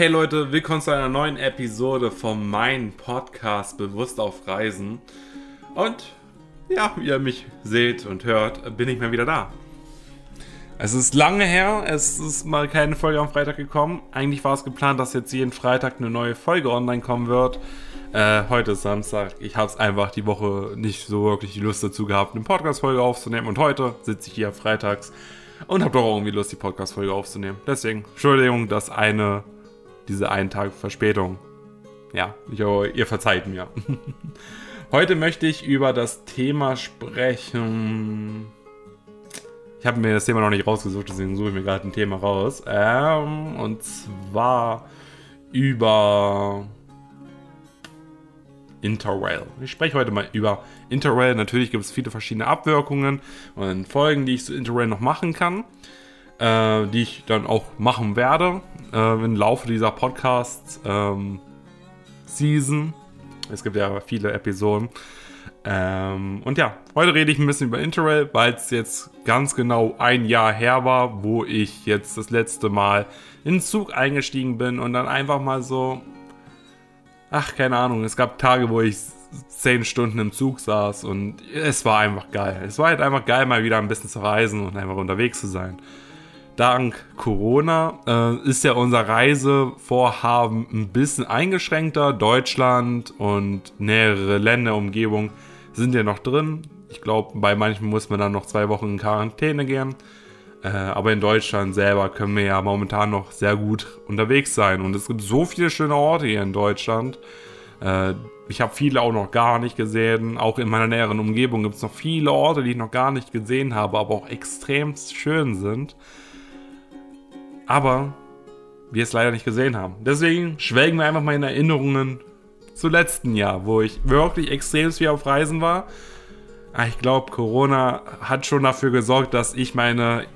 Hey Leute, willkommen zu einer neuen Episode von meinem Podcast Bewusst auf Reisen. Und ja, wie ihr mich seht und hört, bin ich mal wieder da. Es ist lange her, es ist mal keine Folge am Freitag gekommen. Eigentlich war es geplant, dass jetzt jeden Freitag eine neue Folge online kommen wird. Äh, heute ist Samstag. Ich habe es einfach die Woche nicht so wirklich die Lust dazu gehabt, eine Podcast-Folge aufzunehmen. Und heute sitze ich hier freitags und habe doch irgendwie Lust, die Podcast-Folge aufzunehmen. Deswegen, Entschuldigung, dass eine diese einen Tag Verspätung. Ja, ich ihr verzeiht mir. Heute möchte ich über das Thema sprechen. Ich habe mir das Thema noch nicht rausgesucht, deswegen suche ich mir gerade ein Thema raus. Ähm, und zwar über Interrail. Ich spreche heute mal über Interrail. Natürlich gibt es viele verschiedene Abwirkungen und Folgen, die ich zu Interrail noch machen kann äh, die ich dann auch machen werde äh, im Laufe dieser Podcast-Season. Ähm, es gibt ja viele Episoden. Ähm, und ja, heute rede ich ein bisschen über Interrail, weil es jetzt ganz genau ein Jahr her war, wo ich jetzt das letzte Mal in den Zug eingestiegen bin und dann einfach mal so, ach, keine Ahnung, es gab Tage, wo ich zehn Stunden im Zug saß und es war einfach geil. Es war halt einfach geil, mal wieder ein bisschen zu reisen und einfach unterwegs zu sein dank Corona äh, ist ja unser Reisevorhaben ein bisschen eingeschränkter. Deutschland und nähere Länderumgebung sind ja noch drin. Ich glaube, bei manchen muss man dann noch zwei Wochen in Quarantäne gehen. Äh, aber in Deutschland selber können wir ja momentan noch sehr gut unterwegs sein. Und es gibt so viele schöne Orte hier in Deutschland. Äh, ich habe viele auch noch gar nicht gesehen. Auch in meiner näheren Umgebung gibt es noch viele Orte, die ich noch gar nicht gesehen habe, aber auch extrem schön sind aber wir es leider nicht gesehen haben. Deswegen schwelgen wir einfach mal in Erinnerungen zu letzten Jahr, wo ich wirklich extrem viel auf Reisen war. Ah, ich glaube, Corona hat schon dafür gesorgt, dass ich meine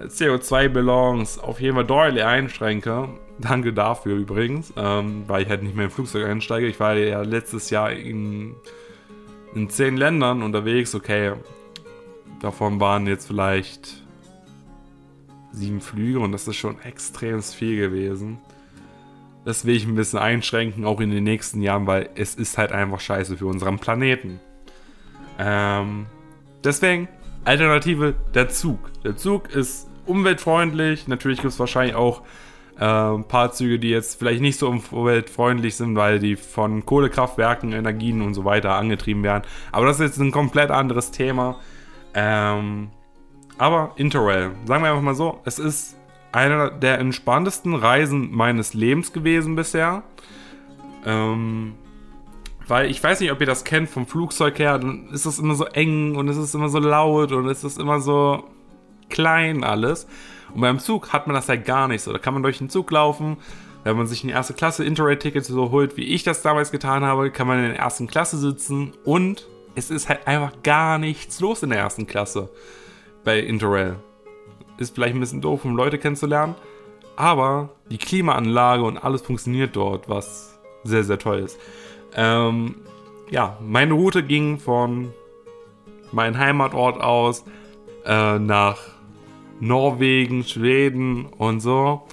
CO2-Balance auf jeden Fall deutlich einschränke. Danke dafür übrigens, ähm, weil ich halt nicht mehr im Flugzeug einsteige. Ich war ja letztes Jahr in, in zehn Ländern unterwegs. Okay, davon waren jetzt vielleicht sieben Flüge und das ist schon extrem viel gewesen. Das will ich ein bisschen einschränken, auch in den nächsten Jahren, weil es ist halt einfach scheiße für unseren Planeten. Ähm, deswegen, Alternative, der Zug. Der Zug ist umweltfreundlich. Natürlich gibt es wahrscheinlich auch äh, ein paar Züge, die jetzt vielleicht nicht so umweltfreundlich sind, weil die von Kohlekraftwerken, Energien und so weiter angetrieben werden. Aber das ist jetzt ein komplett anderes Thema. Ähm, aber Interrail, sagen wir einfach mal so, es ist einer der entspanntesten Reisen meines Lebens gewesen bisher. Ähm, weil ich weiß nicht, ob ihr das kennt vom Flugzeug her, dann ist es immer so eng und es ist immer so laut und es ist immer so klein alles. Und beim Zug hat man das halt gar nicht so. Da kann man durch den Zug laufen. Wenn man sich ein erste Klasse Interrail-Ticket so holt, wie ich das damals getan habe, kann man in der ersten Klasse sitzen und es ist halt einfach gar nichts los in der ersten Klasse bei Interrail. Ist vielleicht ein bisschen doof, um Leute kennenzulernen, aber die Klimaanlage und alles funktioniert dort, was sehr, sehr toll ist. Ähm, ja, meine Route ging von meinem Heimatort aus äh, nach Norwegen, Schweden und so.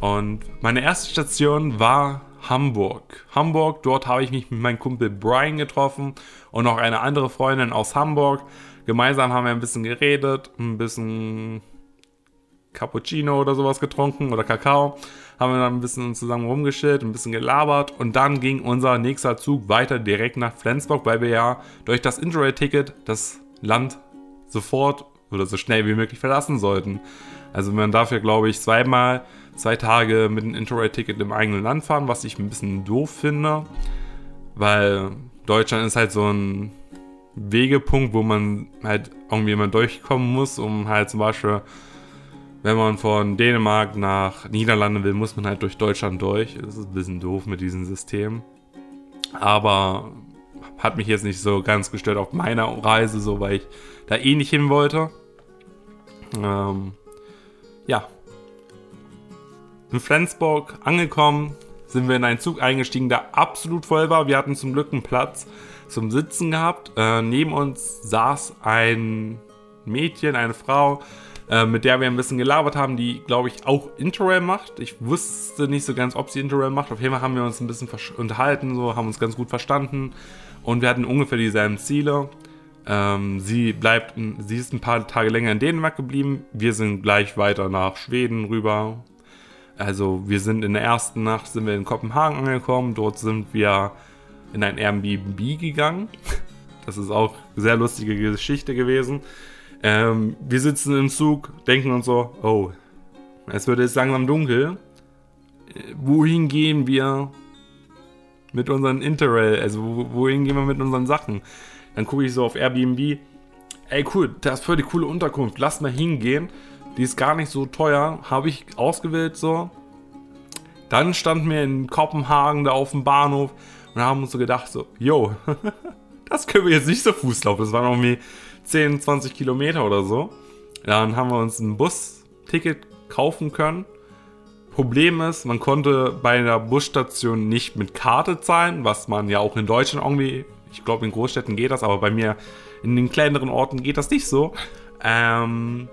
Und meine erste Station war Hamburg. Hamburg, dort habe ich mich mit meinem Kumpel Brian getroffen und noch eine andere Freundin aus Hamburg. Gemeinsam haben wir ein bisschen geredet, ein bisschen Cappuccino oder sowas getrunken oder Kakao. Haben wir dann ein bisschen zusammen rumgeschillt, ein bisschen gelabert und dann ging unser nächster Zug weiter direkt nach Flensburg, weil wir ja durch das Interrail-Ticket das Land sofort oder so schnell wie möglich verlassen sollten. Also man darf ja, glaube ich, zweimal zwei Tage mit einem Interrail-Ticket im eigenen Land fahren, was ich ein bisschen doof finde, weil Deutschland ist halt so ein Wegepunkt, wo man halt irgendwie mal durchkommen muss, um halt zum Beispiel, wenn man von Dänemark nach Niederlande will, muss man halt durch Deutschland durch. Das ist ein bisschen doof mit diesem System. Aber hat mich jetzt nicht so ganz gestört auf meiner Reise, so weil ich da eh nicht hin wollte. Ähm, ja. In Flensburg angekommen, sind wir in einen Zug eingestiegen, der absolut voll war. Wir hatten zum Glück einen Platz zum Sitzen gehabt. Äh, neben uns saß ein Mädchen, eine Frau, äh, mit der wir ein bisschen gelabert haben, die, glaube ich, auch Interrail macht. Ich wusste nicht so ganz, ob sie Interrail macht. Auf jeden Fall haben wir uns ein bisschen unterhalten, so, haben uns ganz gut verstanden und wir hatten ungefähr dieselben Ziele. Ähm, sie bleibt, sie ist ein paar Tage länger in Dänemark geblieben. Wir sind gleich weiter nach Schweden rüber. Also wir sind in der ersten Nacht sind wir in Kopenhagen angekommen. Dort sind wir in ein Airbnb gegangen. Das ist auch eine sehr lustige Geschichte gewesen. Ähm, wir sitzen im Zug, denken uns so, oh, es wird jetzt langsam dunkel. Wohin gehen wir mit unseren Interrail? Also wohin gehen wir mit unseren Sachen? Dann gucke ich so auf Airbnb. Ey, cool, das ist voll die coole Unterkunft. Lass mal hingehen. Die ist gar nicht so teuer. Habe ich ausgewählt so. Dann standen wir in Kopenhagen da auf dem Bahnhof und haben uns so gedacht, so, yo, das können wir jetzt nicht so Fuß laufen. Das waren irgendwie 10, 20 Kilometer oder so. Dann haben wir uns ein Busticket kaufen können. Problem ist, man konnte bei einer Busstation nicht mit Karte zahlen, was man ja auch in Deutschland irgendwie ich glaube, in Großstädten geht das, aber bei mir in den kleineren Orten geht das nicht so. Ähm,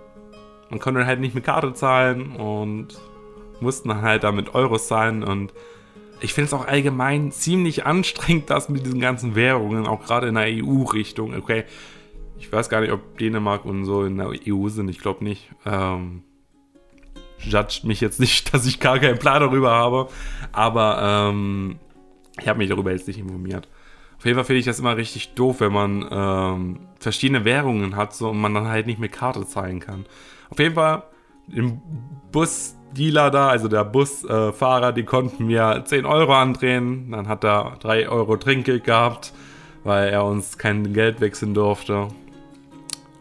man konnte halt nicht mit Karte zahlen und mussten halt damit Euros zahlen und ich finde es auch allgemein ziemlich anstrengend, das mit diesen ganzen Währungen, auch gerade in der EU-Richtung. Okay, ich weiß gar nicht, ob Dänemark und so in der EU sind, ich glaube nicht. Ähm, judgt mich jetzt nicht, dass ich gar keinen Plan darüber habe, aber ähm, ich habe mich darüber jetzt nicht informiert. Auf jeden Fall finde ich das immer richtig doof, wenn man ähm, verschiedene Währungen hat so, und man dann halt nicht mit Karte zahlen kann. Auf jeden Fall, im Busdealer da, also der Busfahrer, äh, die konnten mir 10 Euro andrehen. Dann hat er 3 Euro Trinkgeld gehabt, weil er uns kein Geld wechseln durfte.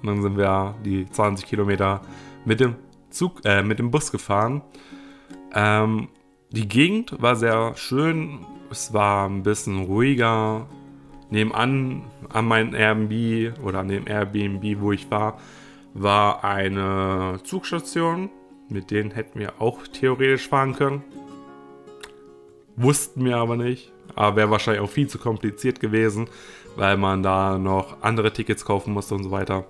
Und dann sind wir die 20 Kilometer mit dem Zug, äh, mit dem Bus gefahren. Ähm, die Gegend war sehr schön. Es war ein bisschen ruhiger nebenan an meinem Airbnb oder an dem Airbnb, wo ich war, war eine Zugstation. Mit denen hätten wir auch theoretisch fahren können. Wussten wir aber nicht. Aber wäre wahrscheinlich auch viel zu kompliziert gewesen, weil man da noch andere Tickets kaufen musste und so weiter.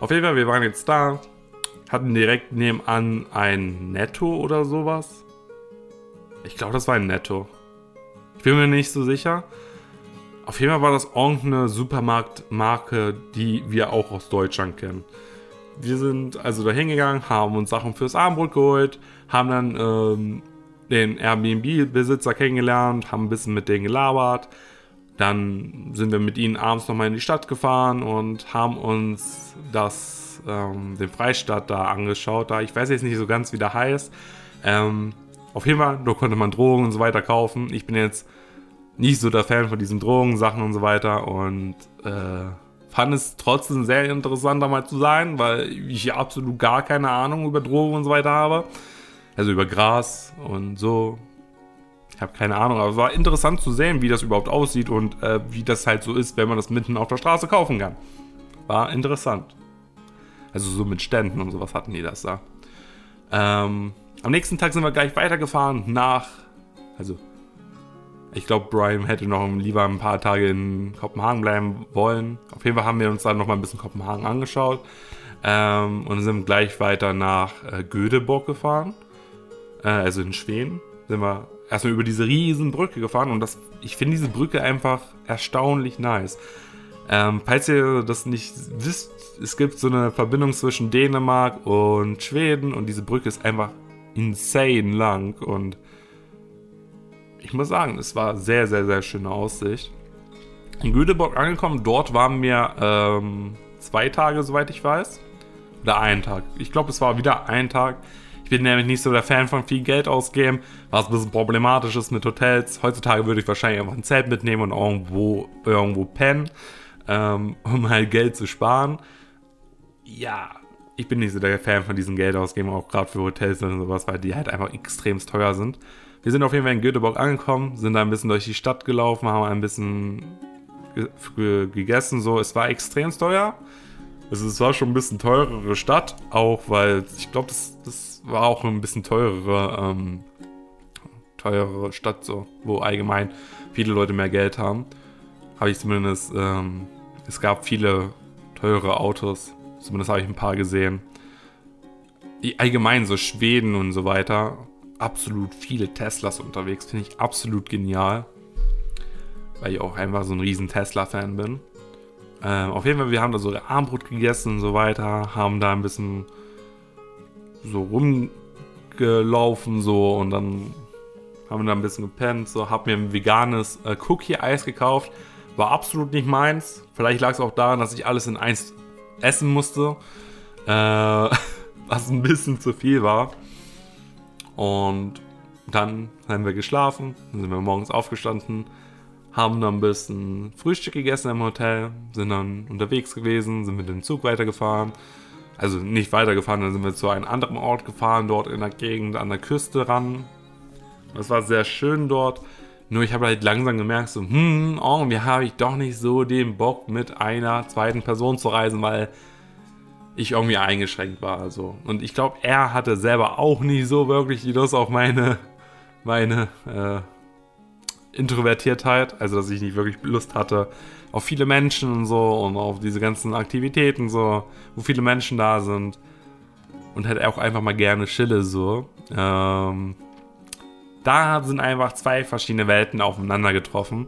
Auf jeden Fall, wir waren jetzt da, hatten direkt nebenan ein Netto oder sowas. Ich glaube, das war ein Netto. Ich bin mir nicht so sicher. Auf jeden Fall war das irgendeine Supermarktmarke, die wir auch aus Deutschland kennen. Wir sind also da hingegangen, haben uns Sachen fürs Abendbrot geholt, haben dann ähm, den Airbnb-Besitzer kennengelernt, haben ein bisschen mit denen gelabert. Dann sind wir mit ihnen abends nochmal in die Stadt gefahren und haben uns das, ähm, den Freistaat da angeschaut. Da ich weiß jetzt nicht so ganz, wie der heißt. Ähm, auf jeden Fall, da konnte man Drogen und so weiter kaufen. Ich bin jetzt nicht so der Fan von diesen Drogensachen und so weiter und äh, fand es trotzdem sehr interessant, da mal zu sein, weil ich absolut gar keine Ahnung über Drogen und so weiter habe. Also über Gras und so. Ich habe keine Ahnung, aber es war interessant zu sehen, wie das überhaupt aussieht und äh, wie das halt so ist, wenn man das mitten auf der Straße kaufen kann. War interessant. Also so mit Ständen und sowas hatten die das da. Ähm, am nächsten Tag sind wir gleich weitergefahren nach, also ich glaube, Brian hätte noch lieber ein paar Tage in Kopenhagen bleiben wollen. Auf jeden Fall haben wir uns dann noch mal ein bisschen Kopenhagen angeschaut ähm, und sind gleich weiter nach äh, Göteborg gefahren. Äh, also in Schweden sind wir erstmal über diese riesen Brücke gefahren und das, ich finde diese Brücke einfach erstaunlich nice. Ähm, falls ihr das nicht wisst, es gibt so eine Verbindung zwischen Dänemark und Schweden und diese Brücke ist einfach insane lang und ich muss sagen, es war sehr, sehr, sehr schöne Aussicht. In Göteborg angekommen, dort waren wir ähm, zwei Tage, soweit ich weiß. Oder einen Tag. Ich glaube, es war wieder ein Tag. Ich bin nämlich nicht so der Fan von viel Geld ausgeben, was ein bisschen problematisch ist mit Hotels. Heutzutage würde ich wahrscheinlich einfach ein Zelt mitnehmen und irgendwo, irgendwo pennen, ähm, um halt Geld zu sparen. Ja, ich bin nicht so der Fan von diesen Geld ausgeben, auch gerade für Hotels und sowas, weil die halt einfach extremst teuer sind. Wir sind auf jeden Fall in Göteborg angekommen, sind da ein bisschen durch die Stadt gelaufen, haben ein bisschen gegessen. So, es war extrem teuer. Also es war schon ein bisschen teurere Stadt, auch weil ich glaube, das, das war auch ein bisschen teurere, ähm, teurere Stadt, so, wo allgemein viele Leute mehr Geld haben. Habe ich zumindest, ähm, es gab viele teure Autos, zumindest habe ich ein paar gesehen. allgemein so Schweden und so weiter, absolut viele Teslas unterwegs. Finde ich absolut genial. Weil ich auch einfach so ein riesen Tesla-Fan bin. Ähm, auf jeden Fall, wir haben da so Armbrot gegessen und so weiter, haben da ein bisschen so rumgelaufen so und dann haben wir da ein bisschen gepennt, so hab mir ein veganes äh, Cookie-Eis gekauft. War absolut nicht meins. Vielleicht lag es auch daran, dass ich alles in eins essen musste. Äh, was ein bisschen zu viel war. Und dann haben wir geschlafen, dann sind wir morgens aufgestanden, haben dann ein bisschen Frühstück gegessen im Hotel, sind dann unterwegs gewesen, sind mit dem Zug weitergefahren. Also nicht weitergefahren, dann sind wir zu einem anderen Ort gefahren, dort in der Gegend an der Küste ran. Das war sehr schön dort. Nur ich habe halt langsam gemerkt, so, hm, irgendwie habe ich doch nicht so den Bock, mit einer zweiten Person zu reisen, weil ich irgendwie eingeschränkt war. Also. Und ich glaube, er hatte selber auch nicht so wirklich die Lust auf meine, meine äh, Introvertiertheit. Also, dass ich nicht wirklich Lust hatte auf viele Menschen und so und auf diese ganzen Aktivitäten, so, wo viele Menschen da sind. Und hätte auch einfach mal gerne Chille, so. Ähm, da sind einfach zwei verschiedene Welten aufeinander getroffen.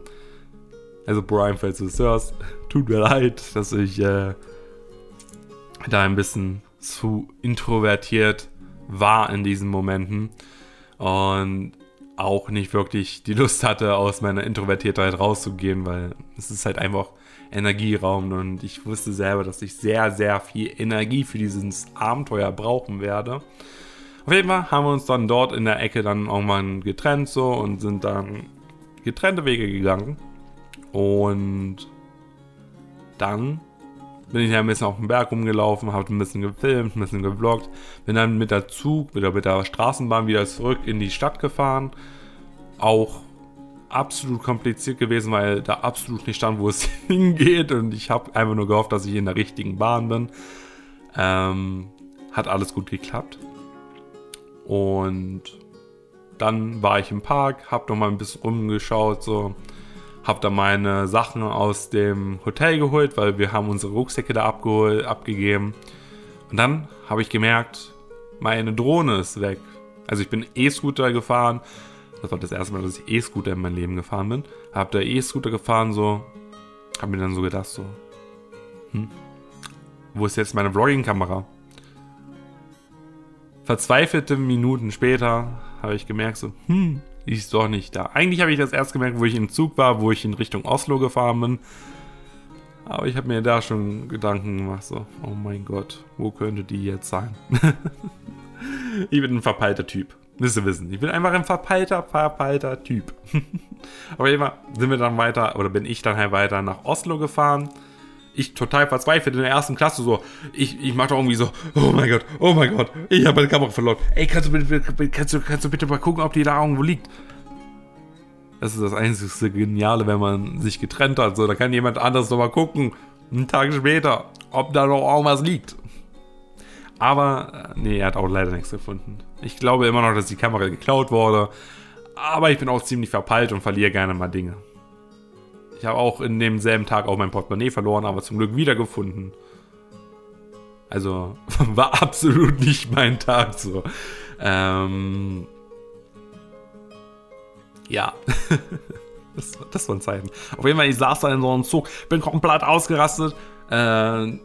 Also, Brian, falls du es hörst, tut mir leid, dass ich. Äh, da ein bisschen zu introvertiert war in diesen Momenten und auch nicht wirklich die Lust hatte, aus meiner Introvertiertheit rauszugehen, weil es ist halt einfach Energieraum und ich wusste selber, dass ich sehr, sehr viel Energie für dieses Abenteuer brauchen werde. Auf jeden Fall haben wir uns dann dort in der Ecke dann irgendwann getrennt so und sind dann getrennte Wege gegangen. Und dann bin ich ja ein bisschen auf dem Berg rumgelaufen, habe ein bisschen gefilmt, ein bisschen gevloggt, bin dann mit der Zug oder mit der Straßenbahn wieder zurück in die Stadt gefahren. Auch absolut kompliziert gewesen, weil da absolut nicht stand, wo es hingeht und ich habe einfach nur gehofft, dass ich in der richtigen Bahn bin. Ähm, hat alles gut geklappt. Und dann war ich im Park, habe noch mal ein bisschen rumgeschaut, so habe da meine Sachen aus dem Hotel geholt, weil wir haben unsere Rucksäcke da abgeholt, abgegeben. Und dann habe ich gemerkt, meine Drohne ist weg. Also ich bin E-Scooter gefahren. Das war das erste Mal, dass ich E-Scooter in meinem Leben gefahren bin. Habe da E-Scooter gefahren, so. Habe mir dann so gedacht, so. Hm, wo ist jetzt meine Vlogging-Kamera? Verzweifelte Minuten später habe ich gemerkt, so, hm, ist doch nicht da. Eigentlich habe ich das erst gemerkt, wo ich im Zug war, wo ich in Richtung Oslo gefahren bin. Aber ich habe mir da schon Gedanken gemacht, so, oh mein Gott, wo könnte die jetzt sein? ich bin ein verpeilter Typ. Müsst ihr wissen. Ich bin einfach ein verpeilter, verpeilter Typ. Jeden Fall sind wir dann weiter, oder bin ich dann halt weiter nach Oslo gefahren ich total verzweifelt in der ersten Klasse so. Ich, ich mach doch irgendwie so, oh mein Gott, oh mein Gott, ich habe meine Kamera verloren. Ey, kannst du, bitte, kannst, du, kannst du bitte mal gucken, ob die da irgendwo liegt? Das ist das einzige Geniale, wenn man sich getrennt hat. So, da kann jemand anders nochmal gucken, einen Tag später, ob da noch irgendwas liegt. Aber, äh, nee, er hat auch leider nichts gefunden. Ich glaube immer noch, dass die Kamera geklaut wurde. Aber ich bin auch ziemlich verpeilt und verliere gerne mal Dinge. Ich habe auch in demselben Tag auch mein Portemonnaie verloren, aber zum Glück wiedergefunden. Also war absolut nicht mein Tag so. Ähm, ja. das, das waren Zeiten. Auf jeden Fall, ich saß da in so einem Zug, bin komplett ausgerastet. Äh,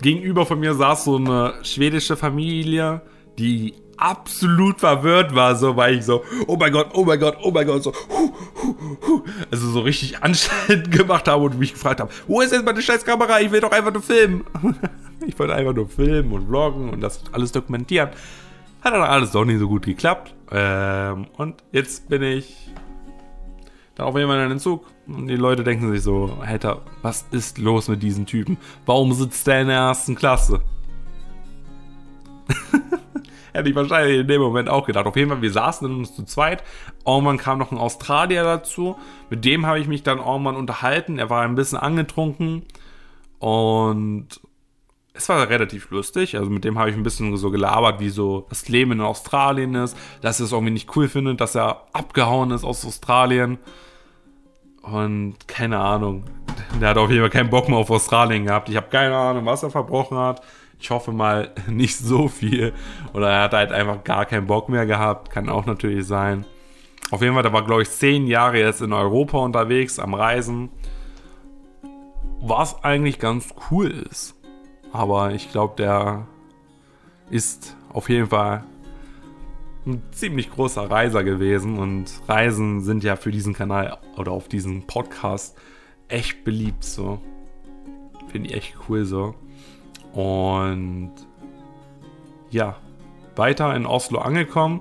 gegenüber von mir saß so eine schwedische Familie, die absolut verwirrt war, so, weil ich so, oh mein Gott, oh mein Gott, oh mein Gott, so, hu, hu, hu, also so richtig anscheinend gemacht habe und mich gefragt habe, wo ist jetzt meine scheiß Kamera? Ich will doch einfach nur filmen. ich wollte einfach nur filmen und vloggen und das alles dokumentieren. Hat dann alles doch nicht so gut geklappt. Ähm, und jetzt bin ich dann auf jeden Fall in den Zug. Und die Leute denken sich so, Alter, was ist los mit diesem Typen? Warum sitzt der in der ersten Klasse? Hätte ich wahrscheinlich in dem Moment auch gedacht. Auf jeden Fall, wir saßen in uns zu zweit. Irgendwann kam noch ein Australier dazu. Mit dem habe ich mich dann irgendwann unterhalten. Er war ein bisschen angetrunken. Und es war relativ lustig. Also mit dem habe ich ein bisschen so gelabert, wie so das Leben in Australien ist. Dass er es irgendwie nicht cool findet, dass er abgehauen ist aus Australien. Und keine Ahnung. Der hat auf jeden Fall keinen Bock mehr auf Australien gehabt. Ich habe keine Ahnung, was er verbrochen hat. Ich hoffe mal nicht so viel. Oder er hat halt einfach gar keinen Bock mehr gehabt. Kann auch natürlich sein. Auf jeden Fall, der war, glaube ich, zehn Jahre jetzt in Europa unterwegs, am Reisen. Was eigentlich ganz cool ist. Aber ich glaube, der ist auf jeden Fall ein ziemlich großer Reiser gewesen. Und Reisen sind ja für diesen Kanal oder auf diesen Podcast echt beliebt so. Finde ich echt cool so. Und ja, weiter in Oslo angekommen,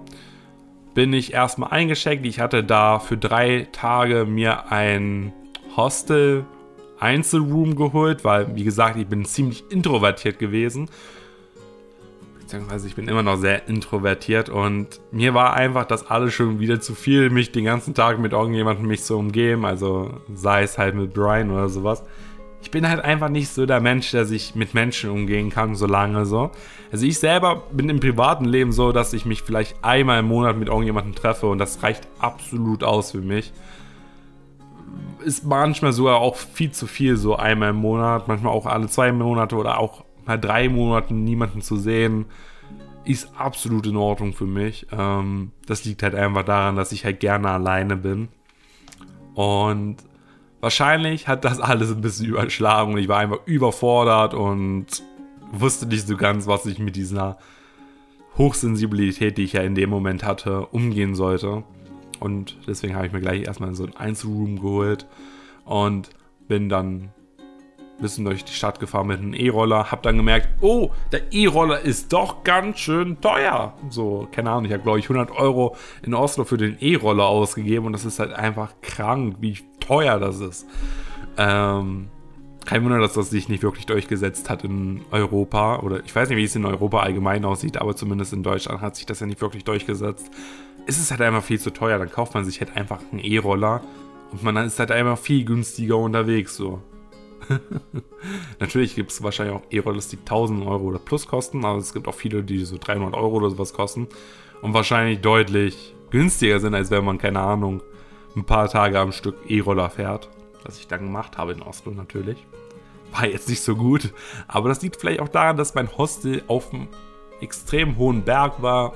bin ich erstmal eingeschickt. Ich hatte da für drei Tage mir ein Hostel Einzelroom geholt, weil, wie gesagt, ich bin ziemlich introvertiert gewesen. Beziehungsweise ich bin immer noch sehr introvertiert und mir war einfach das alles schon wieder zu viel, mich den ganzen Tag mit irgendjemandem mich zu umgeben. Also sei es halt mit Brian oder sowas ich bin halt einfach nicht so der Mensch, der sich mit Menschen umgehen kann, so lange so. Also ich selber bin im privaten Leben so, dass ich mich vielleicht einmal im Monat mit irgendjemandem treffe und das reicht absolut aus für mich. Ist manchmal sogar auch viel zu viel, so einmal im Monat, manchmal auch alle zwei Monate oder auch mal drei Monate niemanden zu sehen, ist absolut in Ordnung für mich. Ähm, das liegt halt einfach daran, dass ich halt gerne alleine bin. Und Wahrscheinlich hat das alles ein bisschen überschlagen und ich war einfach überfordert und wusste nicht so ganz, was ich mit dieser Hochsensibilität, die ich ja in dem Moment hatte, umgehen sollte. Und deswegen habe ich mir gleich erstmal so ein Einzelroom geholt und bin dann bisschen durch die Stadt gefahren mit einem E-Roller. Hab dann gemerkt, oh, der E-Roller ist doch ganz schön teuer. So, keine Ahnung, ich habe glaube ich 100 Euro in Oslo für den E-Roller ausgegeben und das ist halt einfach krank, wie teuer das ist. Ähm, kein Wunder, dass das sich nicht wirklich durchgesetzt hat in Europa. Oder ich weiß nicht, wie es in Europa allgemein aussieht, aber zumindest in Deutschland hat sich das ja nicht wirklich durchgesetzt. Es ist halt einfach viel zu teuer. Dann kauft man sich halt einfach einen E-Roller und man ist halt einfach viel günstiger unterwegs. So. Natürlich gibt es wahrscheinlich auch E-Rollers, die 1000 Euro oder plus kosten, aber es gibt auch viele, die so 300 Euro oder sowas kosten und wahrscheinlich deutlich günstiger sind, als wenn man, keine Ahnung, ein paar Tage am Stück E-Roller fährt. Was ich dann gemacht habe in Oslo natürlich. War jetzt nicht so gut. Aber das liegt vielleicht auch daran, dass mein Hostel auf einem extrem hohen Berg war.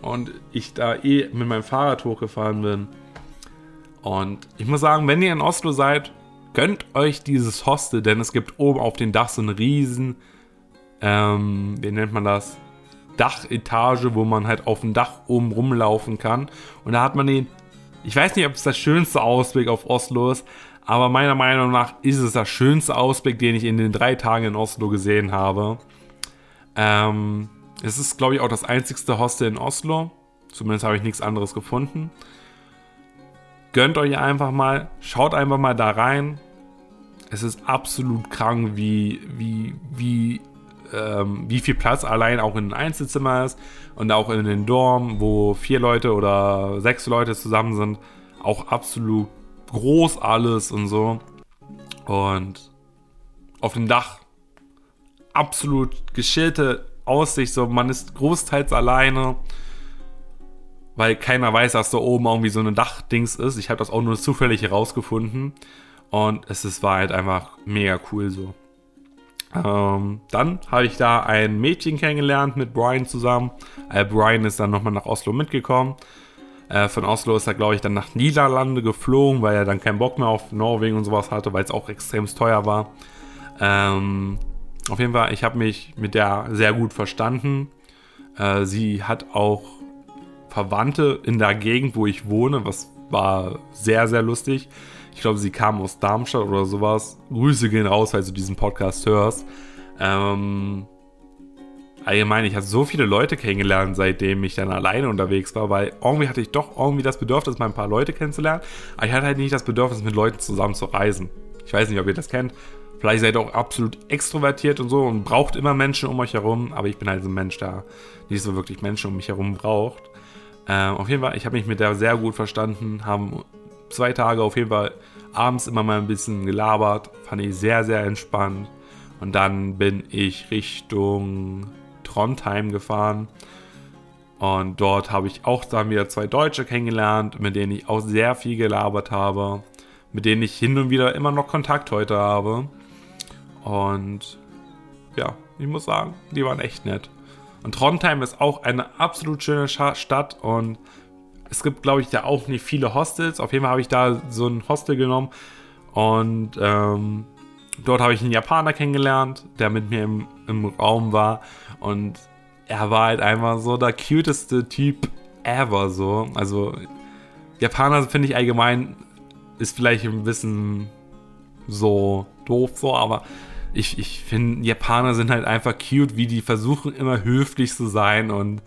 Und ich da eh mit meinem Fahrrad hochgefahren bin. Und ich muss sagen, wenn ihr in Oslo seid, gönnt euch dieses Hostel, denn es gibt oben auf dem Dach so einen riesen, ähm, wie nennt man das? Dachetage, wo man halt auf dem Dach oben rumlaufen kann. Und da hat man den ich weiß nicht, ob es der schönste Ausblick auf Oslo ist, aber meiner Meinung nach ist es der schönste Ausblick, den ich in den drei Tagen in Oslo gesehen habe. Ähm, es ist, glaube ich, auch das einzigste Hostel in Oslo. Zumindest habe ich nichts anderes gefunden. Gönnt euch einfach mal, schaut einfach mal da rein. Es ist absolut krank, wie, wie, wie ähm, wie viel Platz allein auch in einem Einzelzimmer ist und auch in den Dorm, wo vier Leute oder sechs Leute zusammen sind, auch absolut groß alles und so. Und auf dem Dach absolut geschillte Aussicht, so man ist großteils alleine, weil keiner weiß, dass da oben irgendwie so ein Dachdings ist. Ich habe das auch nur zufällig herausgefunden und es ist, war halt einfach mega cool so. Ähm, dann habe ich da ein Mädchen kennengelernt mit Brian zusammen. Äh, Brian ist dann nochmal nach Oslo mitgekommen. Äh, von Oslo ist er, glaube ich, dann nach Niederlande geflogen, weil er dann keinen Bock mehr auf Norwegen und sowas hatte, weil es auch extrem teuer war. Ähm, auf jeden Fall, ich habe mich mit der sehr gut verstanden. Äh, sie hat auch Verwandte in der Gegend, wo ich wohne, was war sehr, sehr lustig. Ich glaube, sie kam aus Darmstadt oder sowas. Grüße gehen raus, falls du diesen Podcast hörst. Ähm, allgemein, ich habe so viele Leute kennengelernt, seitdem ich dann alleine unterwegs war, weil irgendwie hatte ich doch irgendwie das Bedürfnis, mal ein paar Leute kennenzulernen. Aber ich hatte halt nicht das Bedürfnis, mit Leuten zusammen zu reisen. Ich weiß nicht, ob ihr das kennt. Vielleicht seid ihr auch absolut extrovertiert und so und braucht immer Menschen um euch herum. Aber ich bin halt so ein Mensch, der nicht so wirklich Menschen um mich herum braucht. Ähm, auf jeden Fall, ich habe mich mit der sehr gut verstanden, haben zwei Tage auf jeden Fall abends immer mal ein bisschen gelabert. Fand ich sehr, sehr entspannt. Und dann bin ich Richtung Trondheim gefahren. Und dort habe ich auch dann wieder zwei Deutsche kennengelernt, mit denen ich auch sehr viel gelabert habe. Mit denen ich hin und wieder immer noch Kontakt heute habe. Und ja, ich muss sagen, die waren echt nett. Und Trondheim ist auch eine absolut schöne Stadt und es gibt, glaube ich, da auch nicht viele Hostels. Auf jeden Fall habe ich da so ein Hostel genommen und ähm, dort habe ich einen Japaner kennengelernt, der mit mir im, im Raum war und er war halt einfach so der cuteste Typ ever so. Also Japaner finde ich allgemein ist vielleicht ein bisschen so doof so, aber ich, ich finde, Japaner sind halt einfach cute, wie die versuchen immer höflich zu sein und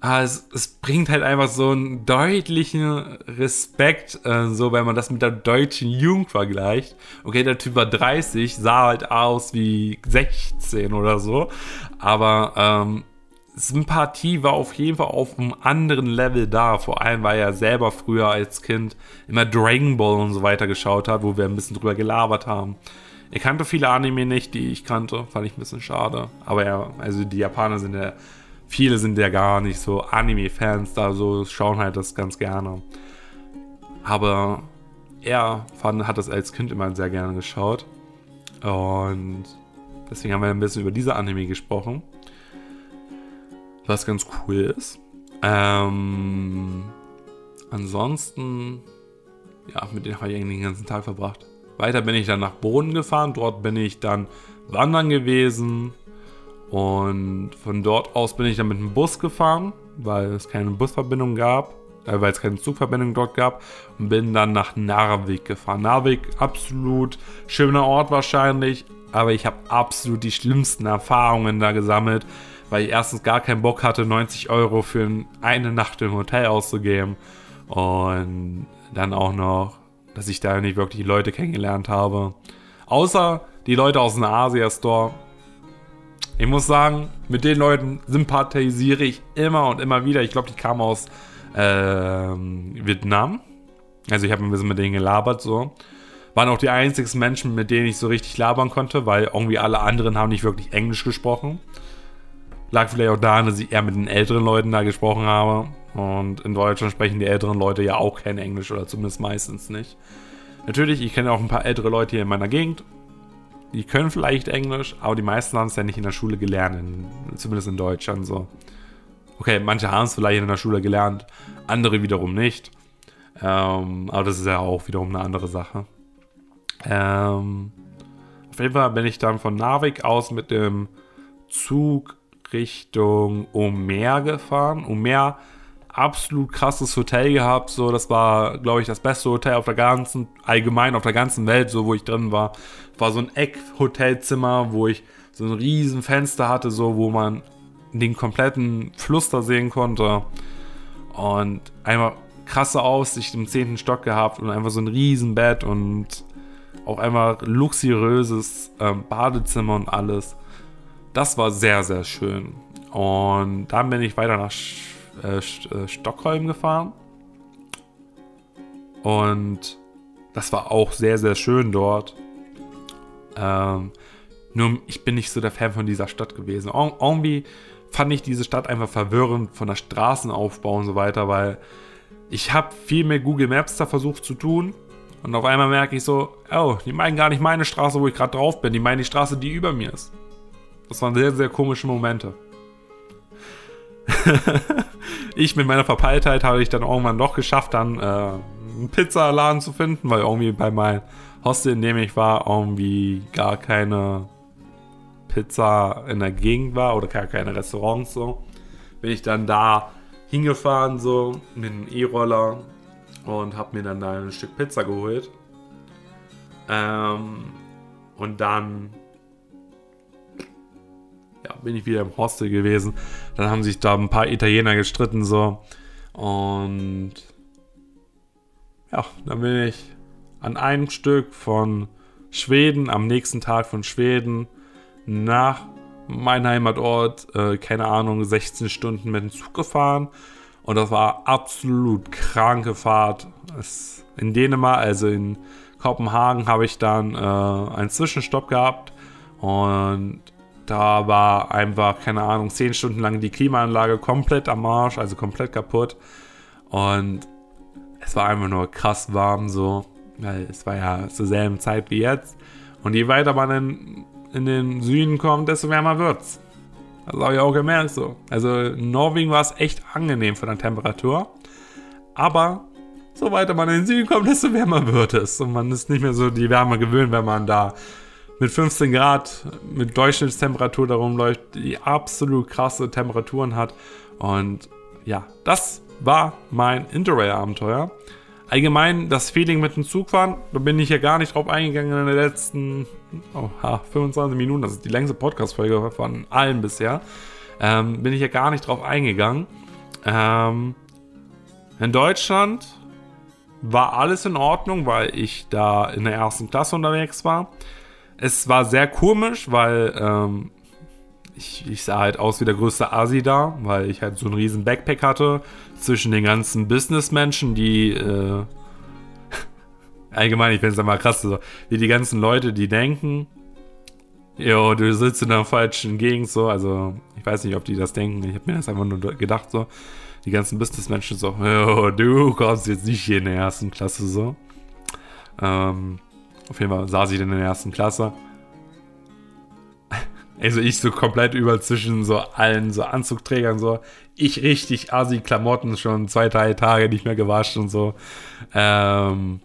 ah, es, es bringt halt einfach so einen deutlichen Respekt, äh, so wenn man das mit der deutschen Jugend vergleicht. Okay, der Typ war 30, sah halt aus wie 16 oder so, aber ähm, Sympathie war auf jeden Fall auf einem anderen Level da. Vor allem, weil er selber früher als Kind immer Dragon Ball und so weiter geschaut hat, wo wir ein bisschen drüber gelabert haben. Er kannte viele Anime nicht, die ich kannte. Fand ich ein bisschen schade. Aber ja, also die Japaner sind ja, viele sind ja gar nicht so Anime-Fans da, so schauen halt das ganz gerne. Aber er fand, hat das als Kind immer sehr gerne geschaut. Und deswegen haben wir ein bisschen über diese Anime gesprochen. Was ganz cool ist. Ähm, ansonsten, ja, mit denen habe ich eigentlich den ganzen Tag verbracht. Weiter bin ich dann nach Boden gefahren. Dort bin ich dann wandern gewesen. Und von dort aus bin ich dann mit dem Bus gefahren, weil es keine Busverbindung gab, äh, weil es keine Zugverbindung dort gab. Und bin dann nach Narvik gefahren. Narvik, absolut schöner Ort wahrscheinlich. Aber ich habe absolut die schlimmsten Erfahrungen da gesammelt, weil ich erstens gar keinen Bock hatte, 90 Euro für eine Nacht im Hotel auszugeben. Und dann auch noch dass ich da nicht wirklich Leute kennengelernt habe. Außer die Leute aus dem Asia-Store. Ich muss sagen, mit den Leuten sympathisiere ich immer und immer wieder. Ich glaube, die kamen aus äh, Vietnam. Also ich habe ein bisschen mit denen gelabert so. Waren auch die einzigen Menschen, mit denen ich so richtig labern konnte, weil irgendwie alle anderen haben nicht wirklich Englisch gesprochen. Lag vielleicht auch daran, dass ich eher mit den älteren Leuten da gesprochen habe. Und in Deutschland sprechen die älteren Leute ja auch kein Englisch oder zumindest meistens nicht. Natürlich, ich kenne auch ein paar ältere Leute hier in meiner Gegend. Die können vielleicht Englisch, aber die meisten haben es ja nicht in der Schule gelernt, in, zumindest in Deutschland so. Okay, manche haben es vielleicht in der Schule gelernt, andere wiederum nicht. Ähm, aber das ist ja auch wiederum eine andere Sache. Ähm, auf jeden Fall bin ich dann von Narvik aus mit dem Zug Richtung Omer gefahren. Omer absolut krasses Hotel gehabt. So, das war, glaube ich, das beste Hotel auf der ganzen, allgemein auf der ganzen Welt, so wo ich drin war. War so ein Eck-Hotelzimmer, wo ich so ein riesen Fenster hatte, so wo man den kompletten Fluss da sehen konnte. Und einmal krasse Aussicht im zehnten Stock gehabt und einfach so ein riesen Bett und auch einmal luxuriöses ähm, Badezimmer und alles. Das war sehr, sehr schön. Und dann bin ich weiter nach äh, äh, Stockholm gefahren. Und das war auch sehr, sehr schön dort. Ähm, nur ich bin nicht so der Fan von dieser Stadt gewesen. Ir irgendwie fand ich diese Stadt einfach verwirrend von der Straßenaufbau und so weiter, weil ich habe viel mehr Google Maps da versucht zu tun. Und auf einmal merke ich so, oh, die meinen gar nicht meine Straße, wo ich gerade drauf bin. Die meinen die Straße, die über mir ist. Das waren sehr, sehr komische Momente. ich mit meiner Verpeiltheit habe ich dann irgendwann doch geschafft, dann äh, einen Pizzaladen zu finden, weil irgendwie bei meinem Hostel, in dem ich war, irgendwie gar keine Pizza in der Gegend war oder gar keine Restaurants so. Bin ich dann da hingefahren so mit einem E-Roller und habe mir dann da ein Stück Pizza geholt. Ähm, und dann ja, bin ich wieder im Hostel gewesen. Dann haben sich da ein paar Italiener gestritten so. Und ja, dann bin ich an einem Stück von Schweden, am nächsten Tag von Schweden nach meinem Heimatort, äh, keine Ahnung, 16 Stunden mit dem Zug gefahren. Und das war absolut kranke Fahrt. Es, in Dänemark, also in Kopenhagen, habe ich dann äh, einen Zwischenstopp gehabt. Und da war einfach, keine Ahnung, zehn Stunden lang die Klimaanlage komplett am Arsch, also komplett kaputt. Und es war einfach nur krass warm so, weil es war ja zur selben Zeit wie jetzt. Und je weiter man dann in den Süden kommt, desto wärmer wird's. Das habe ich auch gemerkt so. Also in Norwegen war es echt angenehm von der Temperatur. Aber so weiter man in den Süden kommt, desto wärmer wird es. Und man ist nicht mehr so die Wärme gewöhnt, wenn man da mit 15 Grad mit Durchschnittstemperatur darum läuft, die absolut krasse Temperaturen hat. Und ja, das war mein Interrail-Abenteuer. Allgemein das Feeling mit dem Zugfahren, da bin ich ja gar nicht drauf eingegangen in den letzten oh, 25 Minuten, das ist die längste Podcast-Folge von allen bisher, ähm, bin ich ja gar nicht drauf eingegangen. Ähm, in Deutschland war alles in Ordnung, weil ich da in der ersten Klasse unterwegs war. Es war sehr komisch, weil ähm, ich, ich, sah halt aus wie der größte Asi da, weil ich halt so einen riesen Backpack hatte zwischen den ganzen Businessmenschen, die äh, allgemein, ich finde es immer krass, so, wie die ganzen Leute, die denken, jo, du sitzt in der falschen Gegend, so, also ich weiß nicht, ob die das denken, ich habe mir das einfach nur gedacht, so, die ganzen Businessmenschen so, jo, du kommst jetzt nicht hier in der ersten Klasse, so. Ähm, auf jeden Fall saß ich in der ersten Klasse also ich so komplett über zwischen so allen so Anzugträgern so. Ich richtig assi Klamotten schon zwei, drei Tage nicht mehr gewaschen und so. Ähm,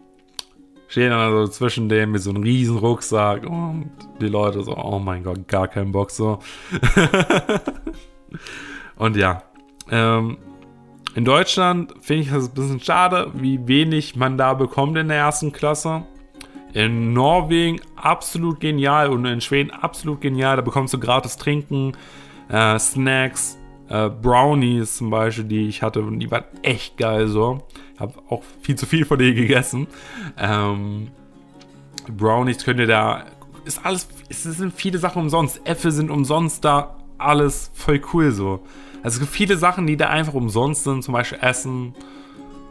stehen dann also zwischen dem mit so einem riesen Rucksack und die Leute so, oh mein Gott, gar keinen Bock so. und ja, ähm, in Deutschland finde ich das ein bisschen schade, wie wenig man da bekommt in der ersten Klasse. In Norwegen absolut genial und in Schweden absolut genial. Da bekommst du gratis Trinken, äh, Snacks, äh, Brownies zum Beispiel, die ich hatte und die waren echt geil so. Ich habe auch viel zu viel von denen gegessen. Ähm, Brownies könnt ihr da. Ist alles. Es sind viele Sachen umsonst. Äpfel sind umsonst da. Alles voll cool so. Also es gibt viele Sachen, die da einfach umsonst sind. Zum Beispiel Essen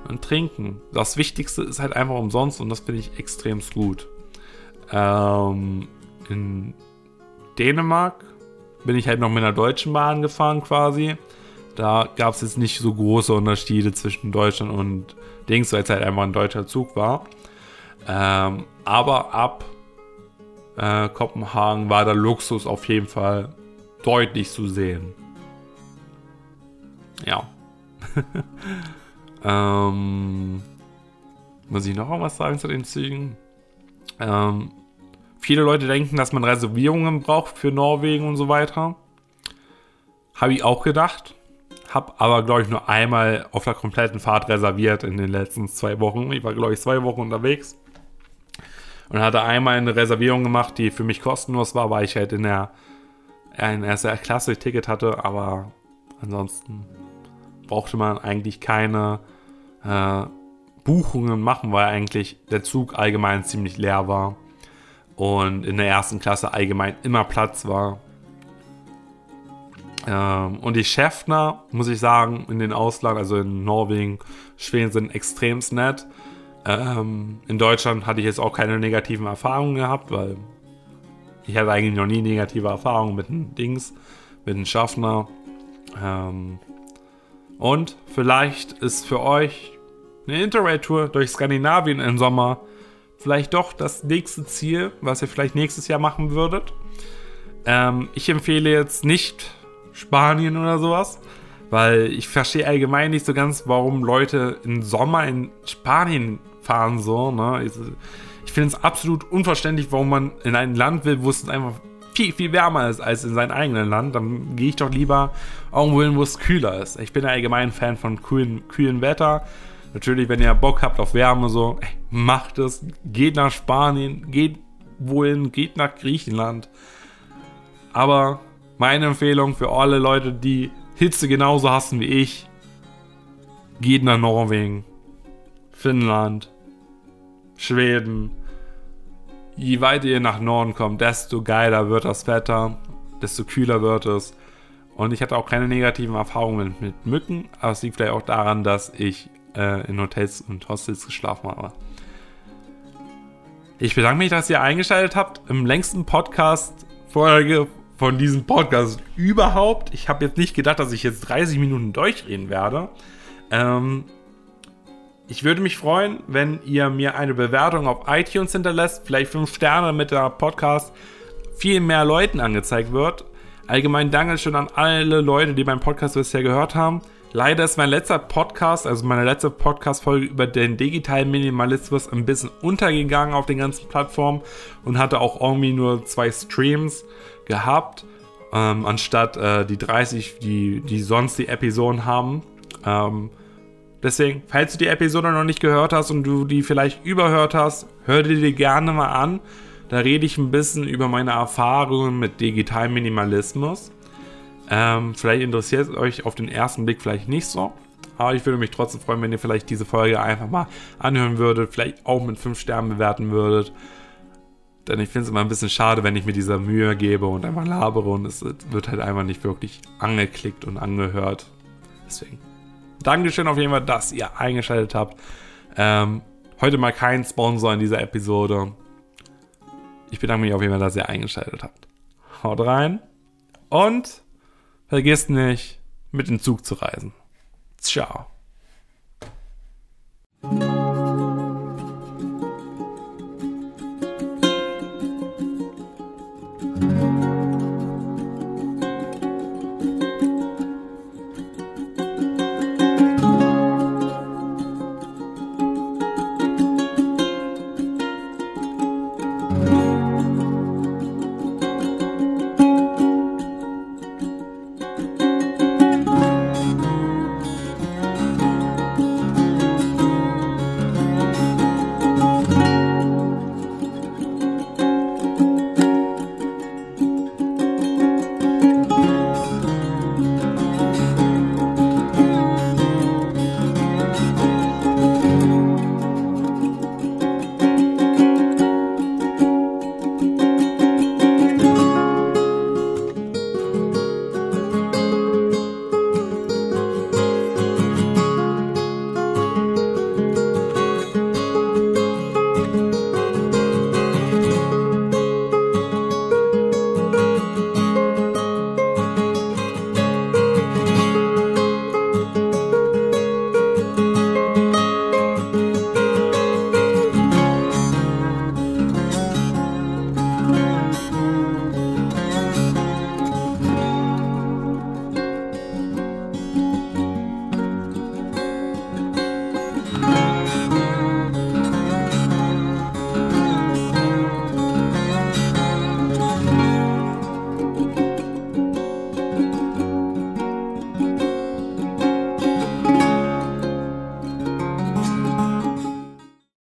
und Trinken. Das Wichtigste ist halt einfach umsonst und das finde ich extrem gut. Ähm, in Dänemark bin ich halt noch mit einer deutschen Bahn gefahren quasi. Da gab es jetzt nicht so große Unterschiede zwischen Deutschland und Dings, weil es halt einfach ein deutscher Zug war. Ähm, aber ab äh, Kopenhagen war der Luxus auf jeden Fall deutlich zu sehen. Ja. Ähm, muss ich noch was sagen zu den Zügen? Ähm, viele Leute denken, dass man Reservierungen braucht für Norwegen und so weiter. Habe ich auch gedacht. Habe aber, glaube ich, nur einmal auf der kompletten Fahrt reserviert in den letzten zwei Wochen. Ich war, glaube ich, zwei Wochen unterwegs. Und hatte einmal eine Reservierung gemacht, die für mich kostenlos war, weil ich halt in der, in erster Klasse Ticket hatte. Aber ansonsten brauchte man eigentlich keine äh, Buchungen machen, weil eigentlich der Zug allgemein ziemlich leer war und in der ersten Klasse allgemein immer Platz war. Ähm, und die Chefner, muss ich sagen, in den Ausland, also in Norwegen, Schweden sind extrem nett. Ähm, in Deutschland hatte ich jetzt auch keine negativen Erfahrungen gehabt, weil ich hatte eigentlich noch nie negative Erfahrungen mit den Dings, mit den Schaffner. Ähm, und vielleicht ist für euch eine Interrail-Tour durch Skandinavien im Sommer vielleicht doch das nächste Ziel, was ihr vielleicht nächstes Jahr machen würdet. Ähm, ich empfehle jetzt nicht Spanien oder sowas, weil ich verstehe allgemein nicht so ganz, warum Leute im Sommer in Spanien fahren so. Ne? Ich, finde es absolut unverständlich, warum man in ein Land will, wo es einfach viel, viel wärmer ist als in seinem eigenen Land. Dann gehe ich doch lieber irgendwo hin, wo es kühler ist. Ich bin allgemein Fan von kühlen, kühlen Wetter. Natürlich, wenn ihr Bock habt auf Wärme, so, ey, macht es. Geht nach Spanien, geht wohin, geht nach Griechenland. Aber meine Empfehlung für alle Leute, die Hitze genauso hassen wie ich, geht nach Norwegen, Finnland, Schweden. Je weiter ihr nach Norden kommt, desto geiler wird das Wetter, desto kühler wird es. Und ich hatte auch keine negativen Erfahrungen mit Mücken, aber es liegt vielleicht auch daran, dass ich äh, in Hotels und Hostels geschlafen habe. Ich bedanke mich, dass ihr eingeschaltet habt im längsten Podcast-Folge von diesem Podcast überhaupt. Ich habe jetzt nicht gedacht, dass ich jetzt 30 Minuten durchreden werde. Ähm, ich würde mich freuen, wenn ihr mir eine Bewertung auf iTunes hinterlässt, vielleicht 5 Sterne mit der Podcast viel mehr Leuten angezeigt wird. Allgemein danke schön an alle Leute, die meinen Podcast bisher gehört haben. Leider ist mein letzter Podcast, also meine letzte Podcast-Folge über den digitalen Minimalismus ein bisschen untergegangen auf den ganzen Plattformen und hatte auch irgendwie nur zwei Streams gehabt, ähm, anstatt äh, die 30, die, die sonst die Episoden haben. Ähm, deswegen, falls du die Episode noch nicht gehört hast und du die vielleicht überhört hast, hör dir die gerne mal an. Da rede ich ein bisschen über meine Erfahrungen mit digitalem Minimalismus. Ähm, vielleicht interessiert es euch auf den ersten Blick vielleicht nicht so. Aber ich würde mich trotzdem freuen, wenn ihr vielleicht diese Folge einfach mal anhören würdet, vielleicht auch mit 5 Sternen bewerten würdet. Denn ich finde es immer ein bisschen schade, wenn ich mir diese Mühe gebe und einfach labere und es wird halt einfach nicht wirklich angeklickt und angehört. Deswegen. Dankeschön auf jeden Fall, dass ihr eingeschaltet habt. Ähm, heute mal kein Sponsor in dieser Episode. Ich bedanke mich auf jeden Fall, dass ihr eingeschaltet habt. Haut rein und Vergiss nicht, mit dem Zug zu reisen. Ciao.